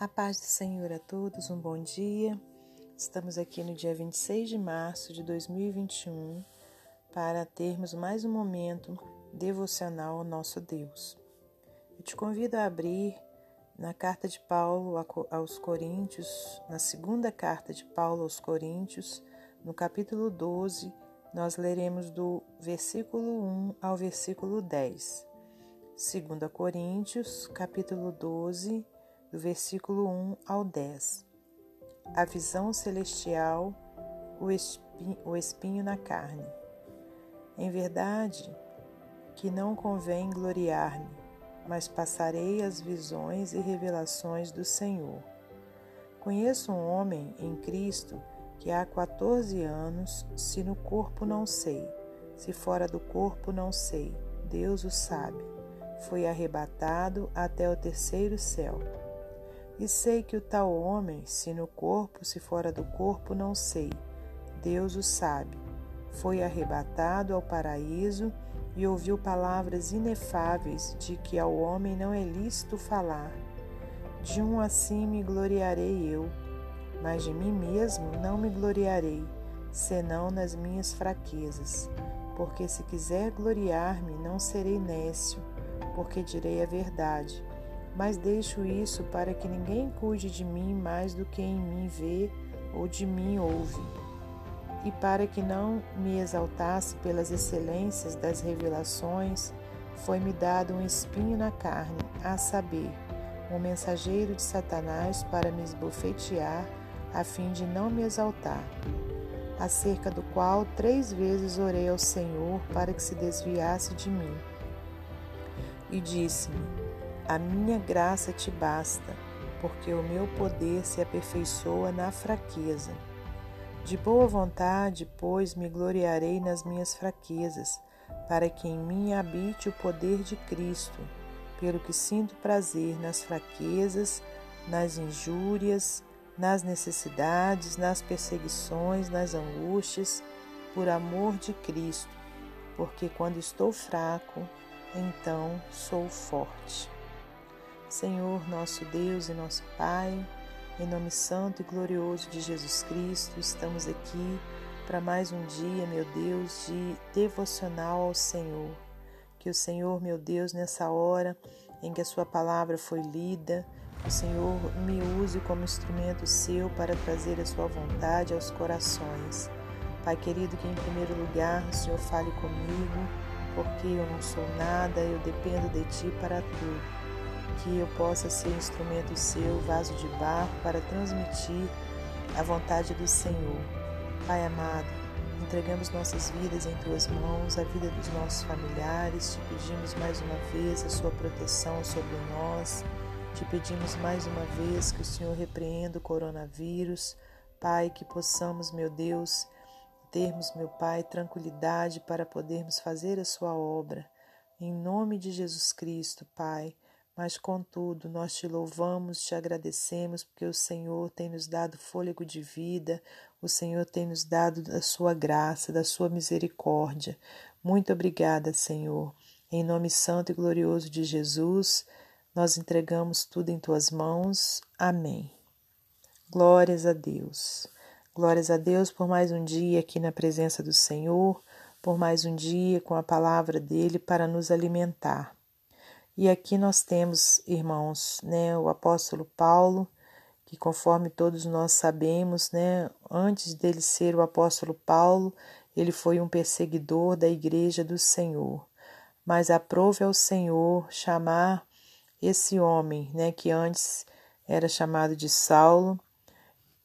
A paz do Senhor a todos, um bom dia. Estamos aqui no dia 26 de março de 2021 para termos mais um momento devocional ao nosso Deus. Eu te convido a abrir na carta de Paulo aos Coríntios, na segunda carta de Paulo aos Coríntios, no capítulo 12, nós leremos do versículo 1 ao versículo 10. 2 Coríntios, capítulo 12, do versículo 1 ao 10. A visão celestial, o espinho, o espinho na carne. Em verdade, que não convém gloriar-me, mas passarei as visões e revelações do Senhor. Conheço um homem em Cristo que há 14 anos, se no corpo não sei, se fora do corpo não sei, Deus o sabe, foi arrebatado até o terceiro céu. E sei que o tal homem, se no corpo, se fora do corpo, não sei. Deus o sabe. Foi arrebatado ao paraíso e ouviu palavras inefáveis de que ao homem não é lícito falar. De um assim me gloriarei eu, mas de mim mesmo não me gloriarei, senão nas minhas fraquezas. Porque se quiser gloriar-me, não serei nécio, porque direi a verdade mas deixo isso para que ninguém cuide de mim mais do que em mim vê ou de mim ouve, e para que não me exaltasse pelas excelências das revelações, foi-me dado um espinho na carne, a saber, um mensageiro de Satanás para me esbofetear, a fim de não me exaltar, acerca do qual três vezes orei ao Senhor para que se desviasse de mim. E disse-me: a minha graça te basta, porque o meu poder se aperfeiçoa na fraqueza. De boa vontade, pois, me gloriarei nas minhas fraquezas, para que em mim habite o poder de Cristo, pelo que sinto prazer nas fraquezas, nas injúrias, nas necessidades, nas perseguições, nas angústias, por amor de Cristo, porque quando estou fraco, então sou forte. Senhor, nosso Deus e nosso Pai, em nome santo e glorioso de Jesus Cristo, estamos aqui para mais um dia, meu Deus, de devocional ao Senhor. Que o Senhor, meu Deus, nessa hora em que a Sua palavra foi lida, o Senhor me use como instrumento seu para trazer a Sua vontade aos corações. Pai querido, que em primeiro lugar o Senhor fale comigo, porque eu não sou nada, eu dependo de Ti para tudo que eu possa ser instrumento seu, vaso de barro, para transmitir a vontade do Senhor. Pai amado, entregamos nossas vidas em tuas mãos, a vida dos nossos familiares, te pedimos mais uma vez a sua proteção sobre nós, te pedimos mais uma vez que o Senhor repreenda o coronavírus, Pai, que possamos, meu Deus, termos, meu Pai, tranquilidade para podermos fazer a sua obra. Em nome de Jesus Cristo, Pai, mas, contudo, nós te louvamos, te agradecemos, porque o Senhor tem nos dado fôlego de vida, o Senhor tem nos dado da sua graça, da sua misericórdia. Muito obrigada, Senhor. Em nome santo e glorioso de Jesus, nós entregamos tudo em tuas mãos. Amém. Glórias a Deus. Glórias a Deus por mais um dia aqui na presença do Senhor, por mais um dia com a palavra dele para nos alimentar. E aqui nós temos, irmãos, né, o apóstolo Paulo, que conforme todos nós sabemos, né, antes dele ser o apóstolo Paulo, ele foi um perseguidor da igreja do Senhor. Mas aprove ao Senhor chamar esse homem, né, que antes era chamado de Saulo,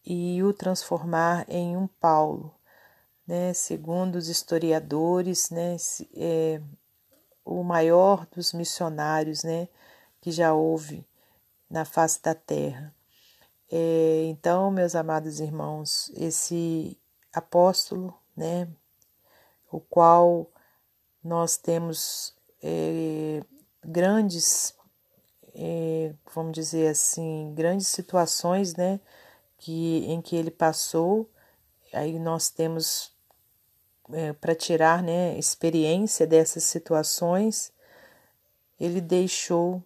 e o transformar em um Paulo, né, segundo os historiadores, né, é, o maior dos missionários, né, que já houve na face da terra. É, então, meus amados irmãos, esse apóstolo, né, o qual nós temos é, grandes, é, vamos dizer assim, grandes situações, né, que em que ele passou. Aí nós temos é, para tirar né, experiência dessas situações, ele deixou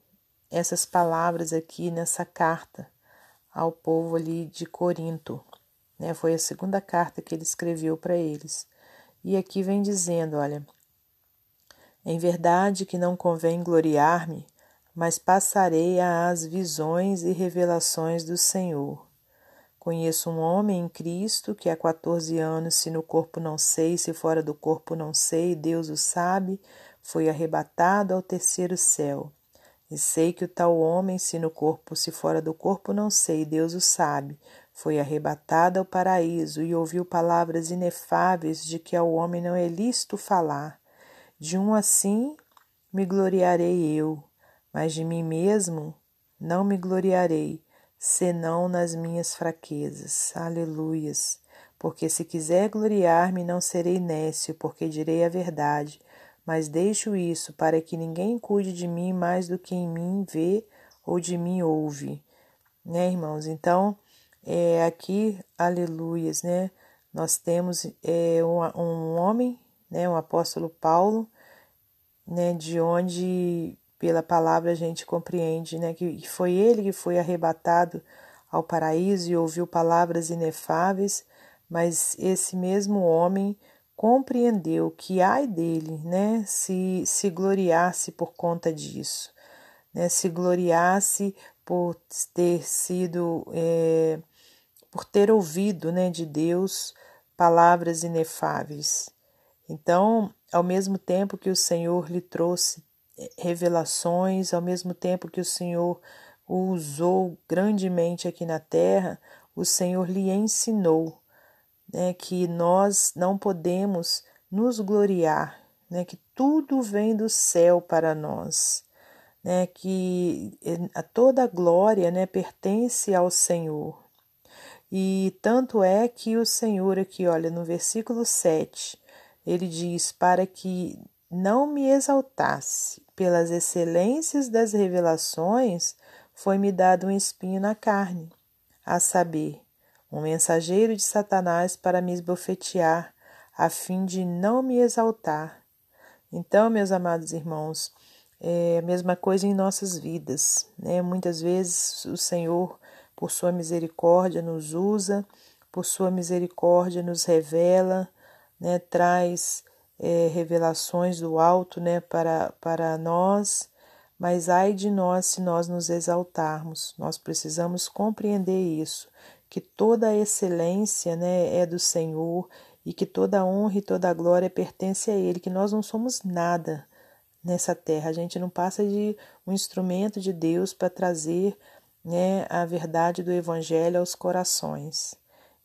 essas palavras aqui nessa carta ao povo ali de Corinto. Né? Foi a segunda carta que ele escreveu para eles. E aqui vem dizendo: olha, em verdade que não convém gloriar-me, mas passarei às visões e revelações do Senhor. Conheço um homem em Cristo que há 14 anos, se no corpo não sei, se fora do corpo não sei, Deus o sabe, foi arrebatado ao terceiro céu. E sei que o tal homem, se no corpo, se fora do corpo não sei, Deus o sabe, foi arrebatado ao paraíso e ouviu palavras inefáveis de que ao homem não é lícito falar. De um assim me gloriarei eu, mas de mim mesmo não me gloriarei senão nas minhas fraquezas. Aleluias. Porque se quiser gloriar-me, não serei nécio, porque direi a verdade. Mas deixo isso para que ninguém cuide de mim mais do que em mim vê ou de mim ouve. Né, irmãos? Então, é, aqui, aleluias, né? Nós temos é, um, um homem, né, um apóstolo Paulo, né, de onde pela palavra a gente compreende né, que foi ele que foi arrebatado ao paraíso e ouviu palavras inefáveis, mas esse mesmo homem compreendeu que ai dele, né, se, se gloriasse por conta disso, né, se gloriasse por ter sido, é, por ter ouvido, né, de Deus palavras inefáveis. Então, ao mesmo tempo que o Senhor lhe trouxe revelações, ao mesmo tempo que o Senhor o usou grandemente aqui na terra, o Senhor lhe ensinou né, que nós não podemos nos gloriar, né, que tudo vem do céu para nós, né, que a toda a glória né, pertence ao Senhor. E tanto é que o Senhor, aqui, olha, no versículo 7, ele diz: Para que não me exaltasse pelas excelências das revelações, foi-me dado um espinho na carne, a saber, um mensageiro de Satanás para me esbofetear, a fim de não me exaltar. Então, meus amados irmãos, é a mesma coisa em nossas vidas. Né? Muitas vezes o Senhor, por sua misericórdia, nos usa, por sua misericórdia, nos revela, né? traz é, revelações do alto né, para, para nós, mas ai de nós se nós nos exaltarmos. Nós precisamos compreender isso, que toda a excelência né, é do Senhor e que toda a honra e toda a glória pertence a Ele, que nós não somos nada nessa terra. A gente não passa de um instrumento de Deus para trazer né, a verdade do Evangelho aos corações.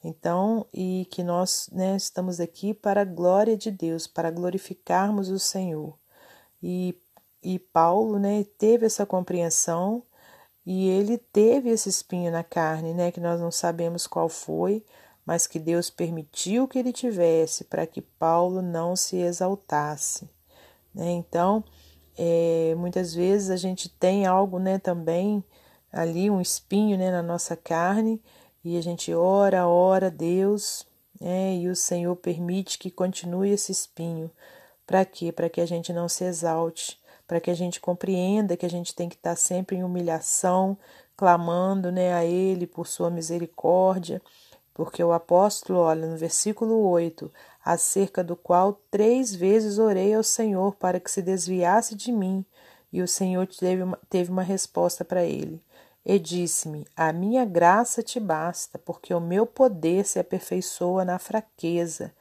Então, e que nós né, estamos aqui para a glória de Deus, para glorificarmos o Senhor. E, e Paulo né, teve essa compreensão e ele teve esse espinho na carne, né, que nós não sabemos qual foi, mas que Deus permitiu que ele tivesse para que Paulo não se exaltasse. Né? Então, é, muitas vezes a gente tem algo né, também ali, um espinho né, na nossa carne e a gente ora, ora Deus, né? e o Senhor permite que continue esse espinho. Para quê? Para que a gente não se exalte, para que a gente compreenda que a gente tem que estar sempre em humilhação, clamando né, a Ele por sua misericórdia, porque o apóstolo, olha, no versículo 8, acerca do qual três vezes orei ao Senhor para que se desviasse de mim, e o Senhor teve uma, teve uma resposta para ele e disse-me: A minha graça te basta, porque o meu poder se aperfeiçoa na fraqueza.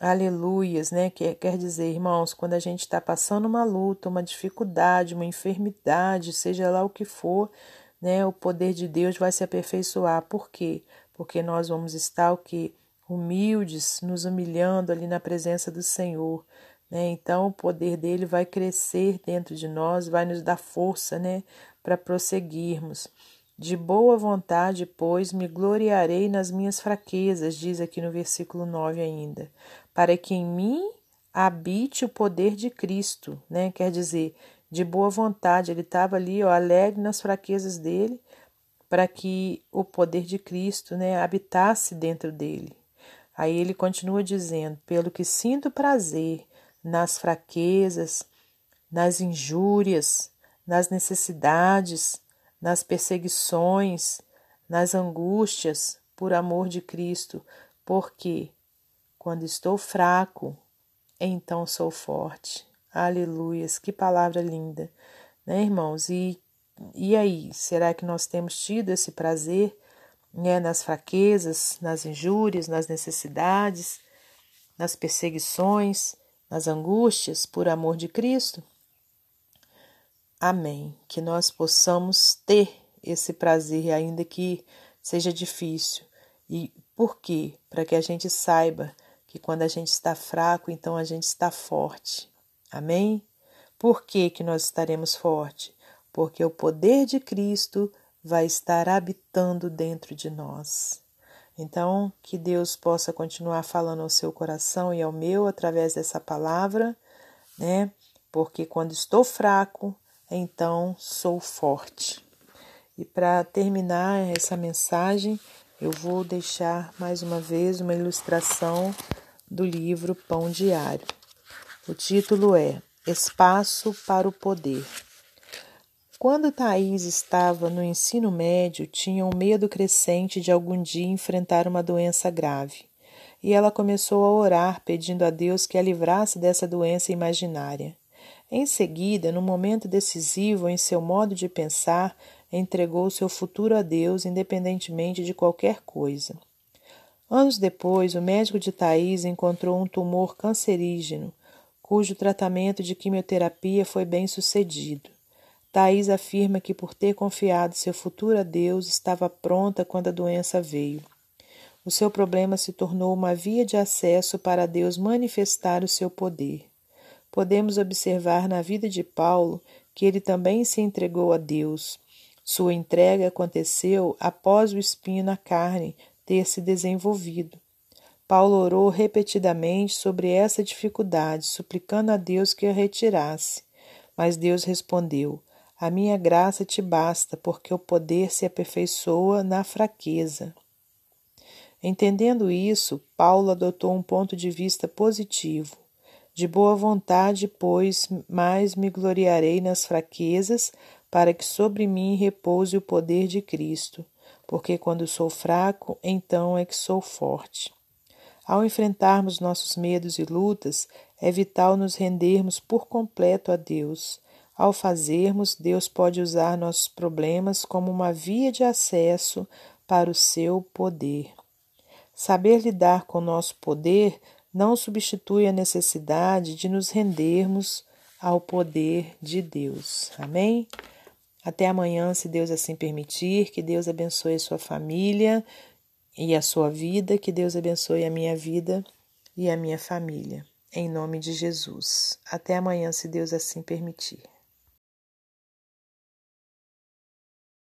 Aleluias, né? Quer, quer dizer, irmãos, quando a gente está passando uma luta, uma dificuldade, uma enfermidade, seja lá o que for, né? O poder de Deus vai se aperfeiçoar. Por quê? Porque nós vamos estar o que? Humildes, nos humilhando ali na presença do Senhor. Né? Então, o poder dele vai crescer dentro de nós, vai nos dar força, né? Para prosseguirmos. De boa vontade, pois, me gloriarei nas minhas fraquezas, diz aqui no versículo 9 ainda, para que em mim habite o poder de Cristo, né? Quer dizer, de boa vontade, ele estava ali, ó, alegre nas fraquezas dele, para que o poder de Cristo, né, habitasse dentro dele. Aí ele continua dizendo: pelo que sinto prazer nas fraquezas, nas injúrias, nas necessidades, nas perseguições, nas angústias por amor de Cristo, porque quando estou fraco, então sou forte. Aleluias, que palavra linda, né, irmãos? E, e aí, será que nós temos tido esse prazer né, nas fraquezas, nas injúrias, nas necessidades, nas perseguições, nas angústias por amor de Cristo? Amém. Que nós possamos ter esse prazer, ainda que seja difícil. E por quê? Para que a gente saiba que quando a gente está fraco, então a gente está forte. Amém? Por que, que nós estaremos fortes? Porque o poder de Cristo vai estar habitando dentro de nós. Então, que Deus possa continuar falando ao seu coração e ao meu através dessa palavra, né? Porque quando estou fraco, então sou forte. E para terminar essa mensagem, eu vou deixar mais uma vez uma ilustração do livro Pão Diário. O título é Espaço para o Poder. Quando Thais estava no ensino médio, tinha um medo crescente de algum dia enfrentar uma doença grave. E ela começou a orar, pedindo a Deus que a livrasse dessa doença imaginária. Em seguida, no momento decisivo em seu modo de pensar, entregou seu futuro a Deus, independentemente de qualquer coisa. Anos depois, o médico de Thais encontrou um tumor cancerígeno, cujo tratamento de quimioterapia foi bem sucedido. Thais afirma que, por ter confiado seu futuro a Deus, estava pronta quando a doença veio. O seu problema se tornou uma via de acesso para Deus manifestar o seu poder. Podemos observar na vida de Paulo que ele também se entregou a Deus. Sua entrega aconteceu após o espinho na carne ter se desenvolvido. Paulo orou repetidamente sobre essa dificuldade, suplicando a Deus que a retirasse. Mas Deus respondeu: A minha graça te basta, porque o poder se aperfeiçoa na fraqueza. Entendendo isso, Paulo adotou um ponto de vista positivo. De boa vontade, pois, mais me gloriarei nas fraquezas, para que sobre mim repouse o poder de Cristo, porque quando sou fraco, então é que sou forte. Ao enfrentarmos nossos medos e lutas, é vital nos rendermos por completo a Deus. Ao fazermos, Deus pode usar nossos problemas como uma via de acesso para o seu poder. Saber lidar com nosso poder não substitui a necessidade de nos rendermos ao poder de Deus. Amém? Até amanhã, se Deus assim permitir. Que Deus abençoe a sua família e a sua vida. Que Deus abençoe a minha vida e a minha família. Em nome de Jesus. Até amanhã, se Deus assim permitir.